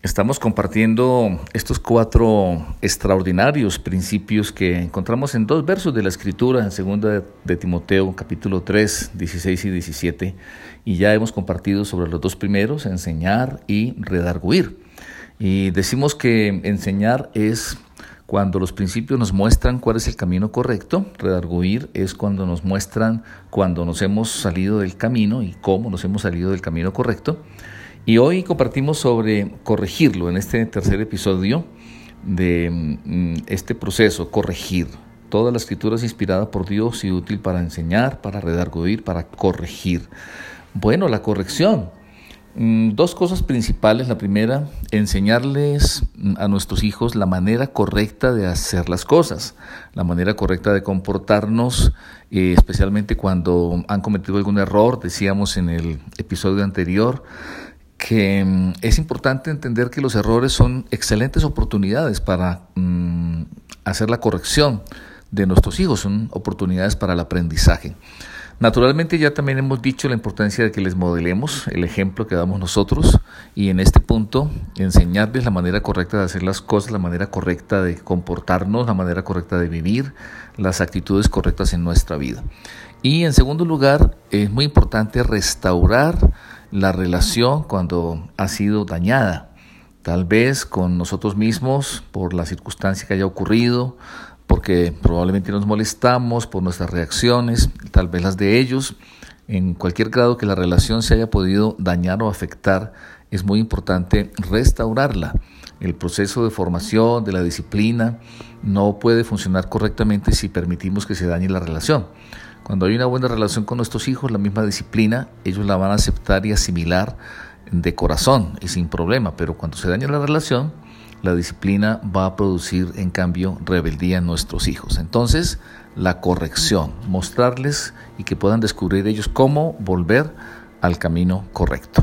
Estamos compartiendo estos cuatro extraordinarios principios que encontramos en dos versos de la Escritura, en segunda de Timoteo, capítulo 3, 16 y 17, y ya hemos compartido sobre los dos primeros, enseñar y redarguir. Y decimos que enseñar es cuando los principios nos muestran cuál es el camino correcto, redarguir es cuando nos muestran cuando nos hemos salido del camino y cómo nos hemos salido del camino correcto. Y hoy compartimos sobre corregirlo en este tercer episodio de mm, este proceso, corregir. Toda la escritura es inspirada por Dios y útil para enseñar, para redarguir, para corregir. Bueno, la corrección. Mm, dos cosas principales. La primera, enseñarles mm, a nuestros hijos la manera correcta de hacer las cosas, la manera correcta de comportarnos, eh, especialmente cuando han cometido algún error, decíamos en el episodio anterior que mm, es importante entender que los errores son excelentes oportunidades para mm, hacer la corrección de nuestros hijos, son oportunidades para el aprendizaje. Naturalmente ya también hemos dicho la importancia de que les modelemos el ejemplo que damos nosotros y en este punto enseñarles la manera correcta de hacer las cosas, la manera correcta de comportarnos, la manera correcta de vivir, las actitudes correctas en nuestra vida. Y en segundo lugar, es muy importante restaurar la relación cuando ha sido dañada, tal vez con nosotros mismos por la circunstancia que haya ocurrido, porque probablemente nos molestamos por nuestras reacciones, tal vez las de ellos. En cualquier grado que la relación se haya podido dañar o afectar, es muy importante restaurarla. El proceso de formación, de la disciplina, no puede funcionar correctamente si permitimos que se dañe la relación. Cuando hay una buena relación con nuestros hijos, la misma disciplina, ellos la van a aceptar y asimilar de corazón y sin problema, pero cuando se daña la relación, la disciplina va a producir en cambio rebeldía en nuestros hijos. Entonces, la corrección, mostrarles y que puedan descubrir ellos cómo volver al camino correcto.